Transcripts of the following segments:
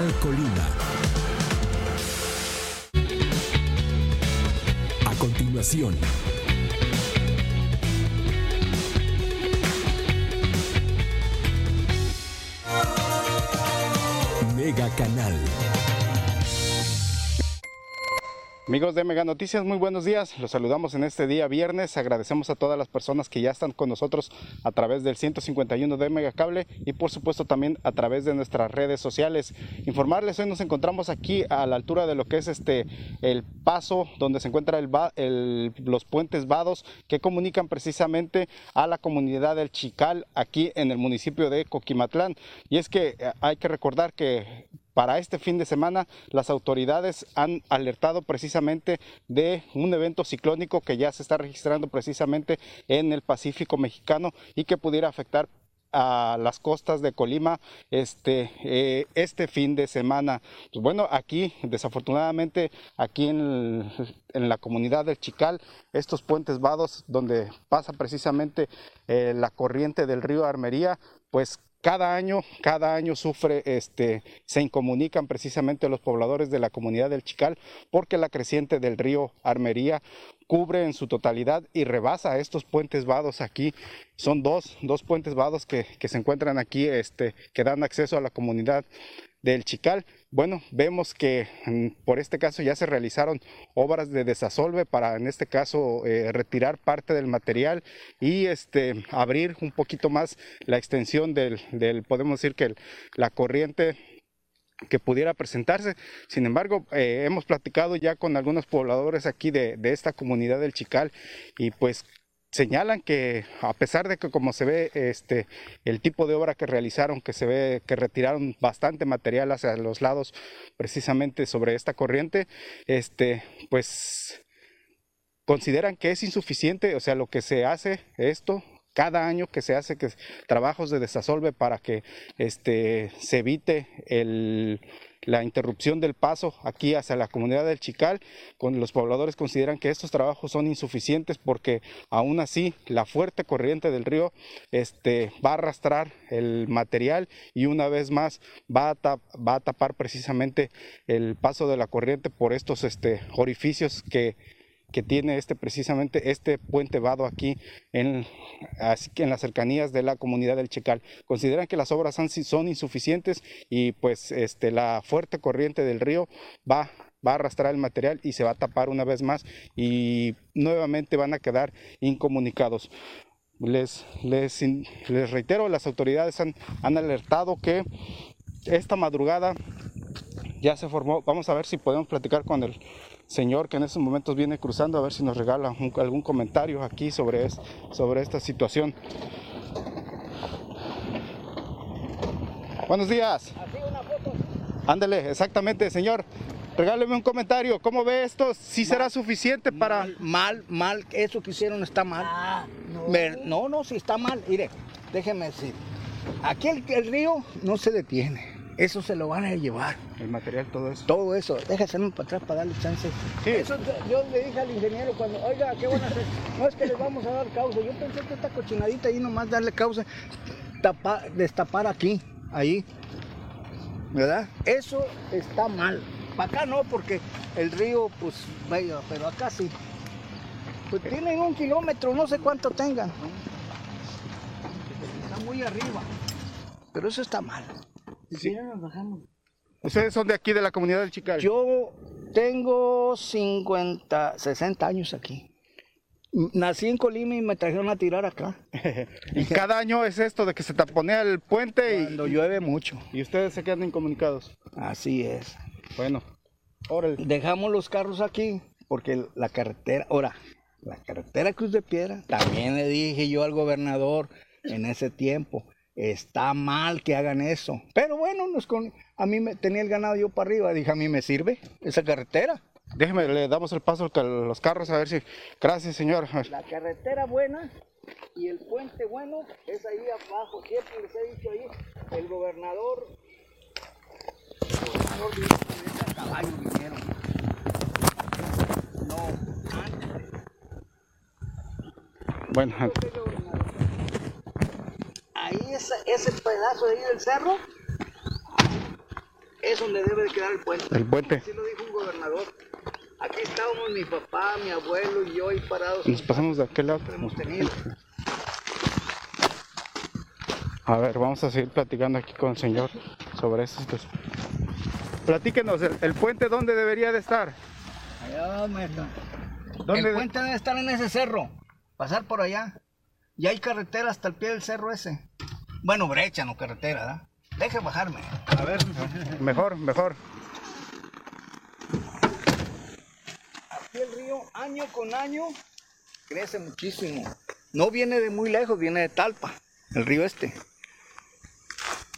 Megacanal Colima. A continuación, Amigos de Mega Noticias, muy buenos días. Los saludamos en este día viernes. Agradecemos a todas las personas que ya están con nosotros a través del 151 de Mega Cable y por supuesto también a través de nuestras redes sociales. Informarles, hoy nos encontramos aquí a la altura de lo que es este el paso donde se encuentra el, va- el- los puentes vados que comunican precisamente a la comunidad del Chical aquí en el municipio de Coquimatlán. Y es que eh, hay que recordar que para este fin de semana, las autoridades han alertado precisamente de un evento ciclónico que ya se está registrando precisamente en el Pacífico mexicano y que pudiera afectar a las costas de Colima este, eh, este fin de semana. Pues bueno, aquí desafortunadamente, aquí en, en la comunidad del Chical, estos puentes vados donde pasa precisamente eh, la corriente del río Armería, pues cada año, cada año sufre, este, se incomunican precisamente los pobladores de la comunidad del Chical porque la creciente del río Armería cubre en su totalidad y rebasa estos puentes vados aquí. Son dos, dos puentes vados que, se encuentran aquí, este, que dan acceso a la comunidad del Chical. Bueno, vemos que mm, por este caso ya se realizaron obras de desasolve para en este caso eh, retirar parte del material y este abrir un poquito más la extensión del, podemos decir que la corriente que pudiera presentarse. Sin embargo, eh, hemos platicado ya con algunos pobladores aquí de esta comunidad del Chical y pues señalan que a pesar de que como se ve este el tipo de obra que realizaron que se ve que retiraron bastante material hacia los lados precisamente sobre esta corriente este pues consideran que es insuficiente o sea lo que se hace esto cada año que se hace que trabajos de desasolve para que este se evite el la interrupción del paso aquí hacia la comunidad del Chical, con los pobladores consideran que estos trabajos son insuficientes porque aún así la fuerte corriente del río este, va a arrastrar el material y una vez más va a, va a tapar precisamente el paso de la corriente por estos este, orificios que, que tiene este precisamente este puente vado aquí en, en las cercanías de la comunidad del Chical. Consideran que las obras son insuficientes y pues este, la fuerte corriente del río va, va a arrastrar el material y se va a tapar una vez más y nuevamente van a quedar incomunicados. Les, les, les reitero, las autoridades han, han alertado que esta madrugada ya se formó. Vamos a ver si podemos platicar con el señor que en estos momentos viene cruzando, a ver si nos regala un- algún comentario aquí sobre, es- sobre esta situación. Buenos días. Ándele, exactamente, señor. Regáleme un comentario. ¿Cómo ve esto? ¿Sí será suficiente para...? Mal, mal, mal, eso que hicieron está mal. Ah, Me- no, no, sí está mal. Mire, déjeme decir. Aquí el, el río no se detiene. Eso se lo van a llevar. El material, todo eso. Todo eso. Déjame para atrás para darle chance. Sí. Eso yo le dije al ingeniero cuando, oiga, ¿qué van a hacer? No es que les vamos a dar causa. Yo pensé que esta cochinadita ahí nomás darle causa, tapa- destapar aquí, ahí. ¿Verdad? Eso está mal. Para acá no, porque el río, pues, vaya, pero acá sí. Pues tienen un kilómetro, no sé cuánto tengan. Está muy arriba. Pero eso está mal. Sí. Nos bajamos. Ustedes son de aquí, de la comunidad del Chical. Yo tengo 50, 60 años aquí. Nací en Colima y me trajeron a tirar acá. y cada año es esto de que se taponea el puente Cuando llueve mucho. y, y ustedes se quedan incomunicados. Así es. Bueno, órale. Dejamos los carros aquí porque la carretera, ahora, la carretera Cruz de Piedra, también le dije yo al gobernador en ese tiempo, está mal que hagan eso. Pero bueno, nos con, a mí me tenía el ganado yo para arriba, dije, a mí me sirve esa carretera. Déjeme, le damos el paso a los carros a ver si... Gracias, señor. La carretera buena y el puente bueno es ahí abajo. Siempre les he dicho ahí, el gobernador... El gobernador vino con caballo, vinieron. No, antes. Bueno, ahí ese, ese pedazo de ahí del cerro es donde debe de quedar el puente. El puente. Así lo dijo un gobernador. Aquí estábamos mi papá, mi abuelo y yo ahí parados. Nos pasamos de aquel lado. Hemos tenido. A ver, vamos a seguir platicando aquí con el señor sobre esto. Platíquenos, ¿el, el puente dónde debería de estar? Allá, maestro. ¿Dónde el de- puente debe estar en ese cerro. Pasar por allá. Y hay carretera hasta el pie del cerro ese. Bueno, brecha, no carretera, ¿verdad? Deje bajarme. A ver, mejor, mejor. Aquí el río, año con año, crece muchísimo. No viene de muy lejos, viene de Talpa, el río este.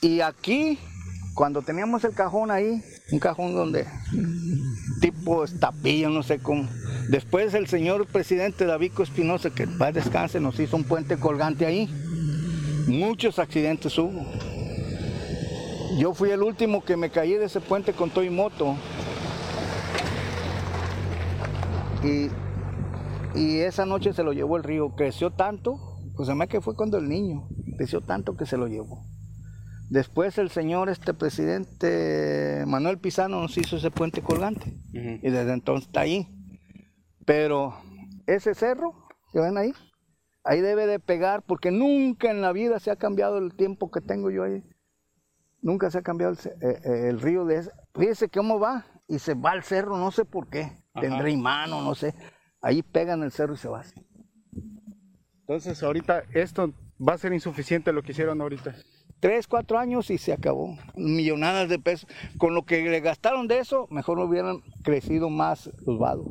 Y aquí, cuando teníamos el cajón ahí, un cajón donde, tipo estapillo, no sé cómo. Después el señor presidente Davico Espinosa, que en paz descanse, nos hizo un puente colgante ahí. Muchos accidentes hubo. Yo fui el último que me caí de ese puente con todo y moto. Y, y esa noche se lo llevó el río. Creció tanto, pues me que fue cuando el niño. Creció tanto que se lo llevó. Después el señor, este presidente Manuel Pizano nos hizo ese puente colgante. Y desde entonces está ahí. Pero ese cerro que ven ahí, ahí debe de pegar porque nunca en la vida se ha cambiado el tiempo que tengo yo ahí. Nunca se ha cambiado el, eh, eh, el río de ese. Fíjese cómo va y se va al cerro, no sé por qué. Tendrá imán o no sé. Ahí pegan el cerro y se va así. Entonces, ahorita esto va a ser insuficiente lo que hicieron ahorita. Tres, cuatro años y se acabó. Millonadas de pesos. Con lo que le gastaron de eso, mejor hubieran crecido más los vados.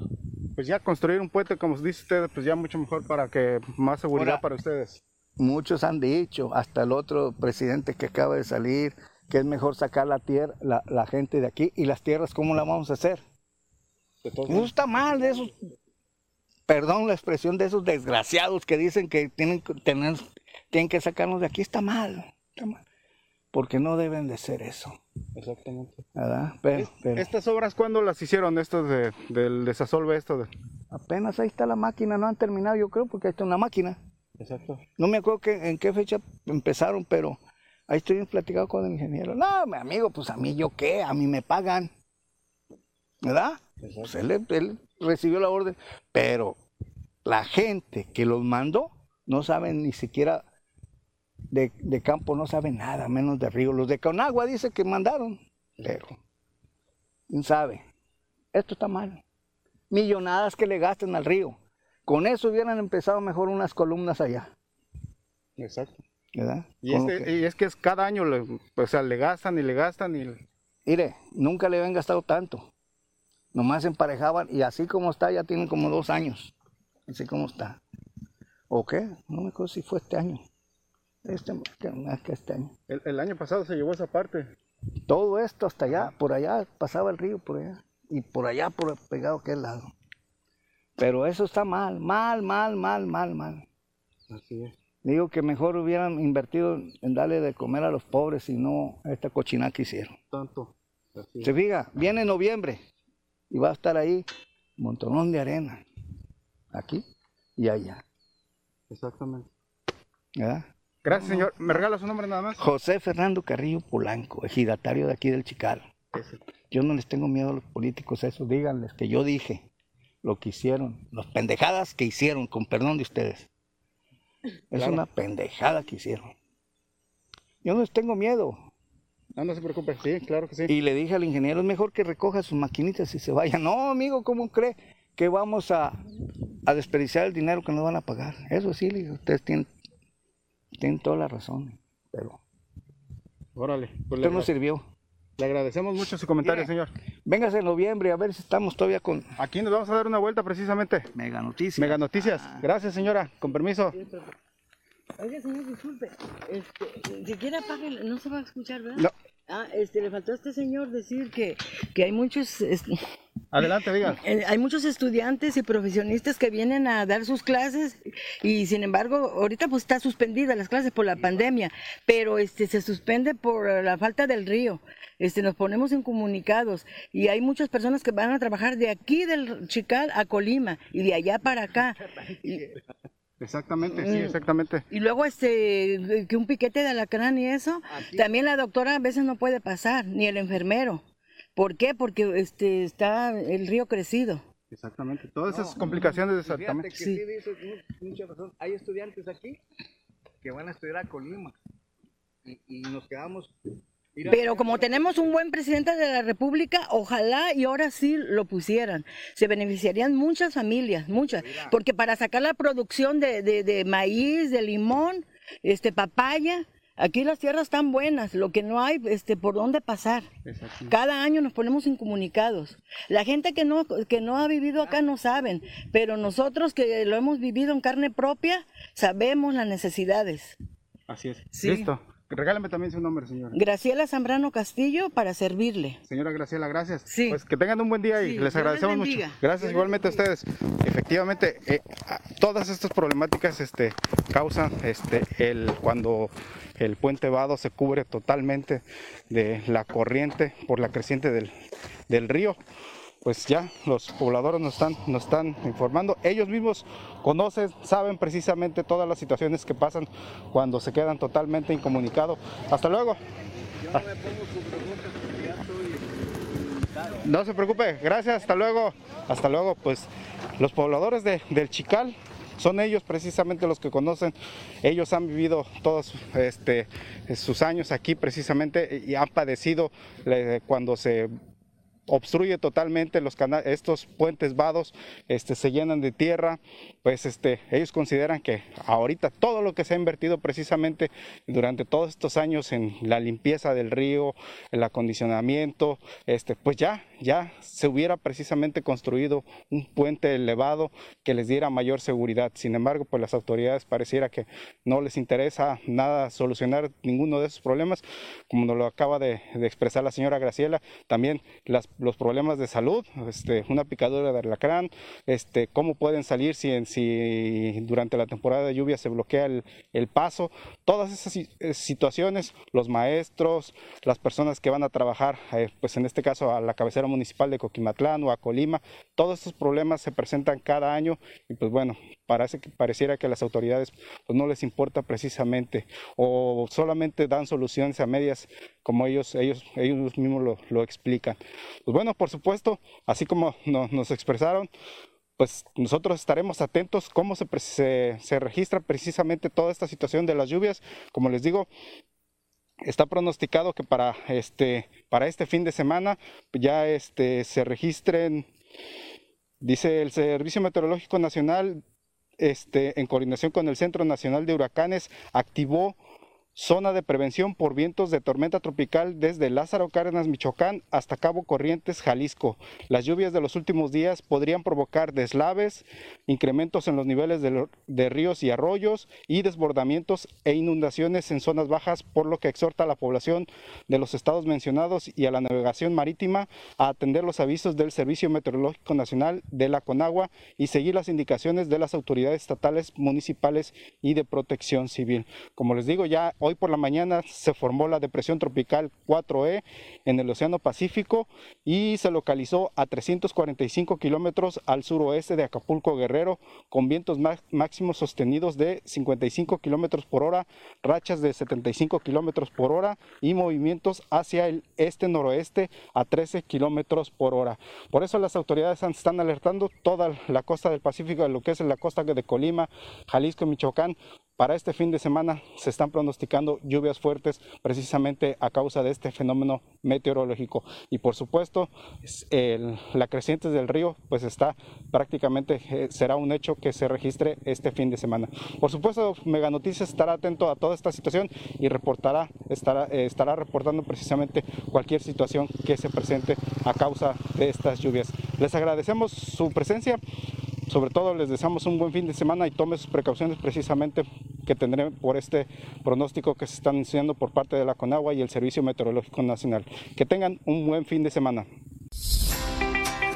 Pues ya construir un puente, como dice usted, pues ya mucho mejor para que más seguridad Ahora- para ustedes. Muchos han dicho, hasta el otro presidente que acaba de salir, que es mejor sacar la tierra, la, la gente de aquí y las tierras, ¿cómo la vamos a hacer? No modos. está mal de esos, perdón la expresión de esos desgraciados que dicen que tienen tener, tienen que sacarnos de aquí, está mal, Porque no deben de ser eso, Exactamente. ¿verdad? Pero, pero ¿Estas obras cuándo las hicieron, estos de, del desasolve, esto de... apenas ahí está la máquina, no han terminado yo creo, porque ahí está una máquina. Exacto. No me acuerdo que- en qué fecha empezaron, pero ahí estoy platicado con el ingeniero. No, mi amigo, pues a mí yo qué, a mí me pagan. ¿Verdad? Pues él, él recibió la orden, pero la gente que los mandó no saben ni siquiera de, de campo, no saben nada, menos de río. Los de Conagua dice que mandaron, pero quién sabe. Esto está mal. Millonadas que le gasten al río. Con eso hubieran empezado mejor unas columnas allá. Exacto. ¿verdad? Y, este- que- y es que es cada año, le- o sea, le gastan y le gastan y... Mire, nunca le habían gastado tanto. Nomás emparejaban y así como está, ya tienen como dos años. Así como está. ¿O qué? No me acuerdo si fue este año. Este, más que este año. El, el año pasado se llevó esa parte. Todo esto hasta allá, por allá, pasaba el río por allá. Y por allá, por pegado a aquel lado. Pero eso está mal, mal, mal, mal, mal, mal. Así es. Digo que mejor hubieran invertido en darle de comer a los pobres y no a esta cochinada que hicieron. Tanto. Así es. Se fija, viene noviembre y va a estar ahí un montonón de arena. Aquí y allá. Exactamente. ¿verdad? Gracias, señor. ¿Me regala su nombre nada más? José Fernando Carrillo Polanco, ejidatario de aquí del Chical. Yo no les tengo miedo a los políticos, eso díganles que yo dije lo que hicieron, las pendejadas que hicieron, con perdón de ustedes. Es Claro. una pendejada que hicieron. Yo no les tengo miedo. No, no se preocupe. Sí, claro que sí. Y le dije al ingeniero, es mejor que recoja sus maquinitas y se vaya. No, amigo, ¿cómo cree que vamos a, a desperdiciar el dinero que nos van a pagar? Eso sí, ustedes tienen, tienen toda la razón, pero Órale. Pues esto le, no sirvió. Le agradecemos mucho su comentario, Mire. señor. Véngase en noviembre a ver si estamos todavía con Aquí nos vamos a dar una vuelta precisamente. Mega Noticias. Mega Noticias. Ah. Gracias, señora. Con permiso. Oiga, señor, disculpe. Este, si quiere apague, no se va a escuchar, ¿verdad? No. Ah, este, le faltó a este señor decir que, que hay muchos, Adelante, digan. eh, hay muchos estudiantes y profesionistas que vienen a dar sus clases y sin embargo ahorita pues está suspendida las clases por la pandemia, pero este se suspende por la falta del río. Este nos ponemos incomunicados y hay muchas personas que van a trabajar de aquí del Chical a Colima y de allá para acá. Y- Exactamente, sí, exactamente. y luego este que un piquete de alacrán y eso, también la doctora a veces no puede pasar, ni el enfermero. ¿Por qué? Porque este está el río crecido. Exactamente. Todas esas complicaciones de exactamente. que sí, dices mu- mucha razón. Hay estudiantes aquí que van a estudiar a Colima y, y nos quedamos. Pero como tenemos un buen presidente de la República, ojalá y ahora sí lo pusieran. Se beneficiarían muchas familias, muchas. Porque para sacar la producción de, de- de maíz, de limón, este papaya, aquí las tierras están buenas, lo que no hay, este, por dónde pasar. Cada año nos ponemos incomunicados. La gente que no, que no ha vivido acá no saben, pero nosotros que lo hemos vivido en carne propia, sabemos las necesidades. Así es. Sí. Listo. Regálame también su nombre, señora. Graciela Zambrano Castillo para servirle. Señora Graciela, gracias. Sí. Pues que tengan un buen día y Sí, les agradecemos mucho. Gracias Dios igualmente a ustedes. Efectivamente, eh, todas estas problemáticas este, causan este, el, cuando el puente Vado se cubre totalmente de la corriente por la creciente del, del río. Pues ya los pobladores nos están, están informando. Ellos mismos conocen, saben precisamente todas las situaciones que pasan cuando se quedan totalmente incomunicados. Hasta luego. yo no pongo porque ya estoy. No se preocupe, gracias, hasta luego. Hasta luego, pues los pobladores de- del Chical son ellos precisamente los que conocen. Ellos han vivido todos este, sus años aquí precisamente y han padecido cuando se obstruye totalmente los cana- estos puentes vados, este, se llenan de tierra, pues este, ellos consideran que ahorita todo lo que se ha invertido precisamente durante todos estos años en la limpieza del río, el acondicionamiento, este, pues ya, ya se hubiera precisamente construido un puente elevado que les diera mayor seguridad. Sin embargo, pues las autoridades pareciera que no les interesa nada solucionar ninguno de esos problemas, como nos lo acaba de, expresar la señora Graciela, también los problemas de salud, este, una picadura de alacrán, este, cómo pueden salir si, durante la temporada de lluvia se bloquea el, paso, todas esas eh, situaciones, los maestros, las personas que van a trabajar, eh, pues en este caso a la cabecera municipal de Coquimatlán o a Colima, todos estos problemas se presentan cada año y pues bueno, parece que pareciera que las autoridades pues no les importa precisamente o solamente dan soluciones a medias como ellos ellos ellos mismos lo, lo explican. Pues bueno, por supuesto, así como nos, expresaron, pues nosotros estaremos atentos cómo se, se, se registra precisamente toda esta situación de las lluvias. Como les digo, está pronosticado que para este, para este fin de semana ya este, se registren, dice el Servicio Meteorológico Nacional, este, en coordinación con el Centro Nacional de Huracanes, activó zona de prevención por vientos de tormenta tropical desde Lázaro Cárdenas, Michoacán, hasta Cabo Corrientes, Jalisco. Las lluvias de los últimos días podrían provocar deslaves, incrementos en los niveles de, ríos y arroyos y desbordamientos e inundaciones en zonas bajas, por lo que exhorta a la población de los estados mencionados y a la navegación marítima a atender los avisos del Servicio Meteorológico Nacional de la Conagua y seguir las indicaciones de las autoridades estatales, municipales y de protección civil. Como les digo, ya hoy por la mañana se formó la depresión tropical 4E en el Océano Pacífico y se localizó a 345 kilómetros al suroeste de Acapulco Guerrero con vientos má- máximos sostenidos de 55 kilómetros por hora, rachas de 75 kilómetros por hora y movimientos hacia el este-noroeste a 13 kilómetros por hora. Por eso las autoridades están alertando toda la costa del Pacífico, lo que es la costa de Colima, Jalisco Michoacán, Para este fin de semana se están pronosticando lluvias fuertes precisamente a causa de este fenómeno meteorológico y por supuesto la creciente del río pues está prácticamente eh, será un hecho que se registre este fin de semana. Por supuesto Mega Noticias estará atento a toda esta situación y reportará estará, eh, estará reportando precisamente cualquier situación que se presente a causa de estas lluvias. Les agradecemos su presencia. Sobre todo les deseamos un buen fin de semana y tome sus precauciones precisamente que tendré por este pronóstico que se están anunciando por parte de la Conagua y el Servicio Meteorológico Nacional. Que tengan un buen fin de semana.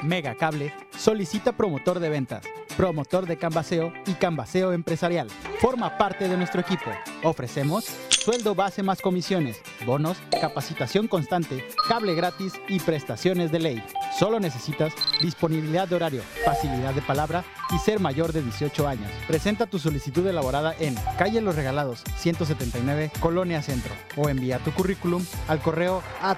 Mega Cable solicita promotor de ventas, promotor de Cambaseo y Cambaseo empresarial. Forma parte de nuestro equipo. Ofrecemos sueldo base más comisiones, bonos, capacitación constante, cable gratis y prestaciones de ley. Solo necesitas disponibilidad de horario, facilidad de palabra y ser mayor de 18 años. Presenta tu solicitud elaborada en Calle Los Regalados, 179, Colonia Centro o envía tu currículum al correo a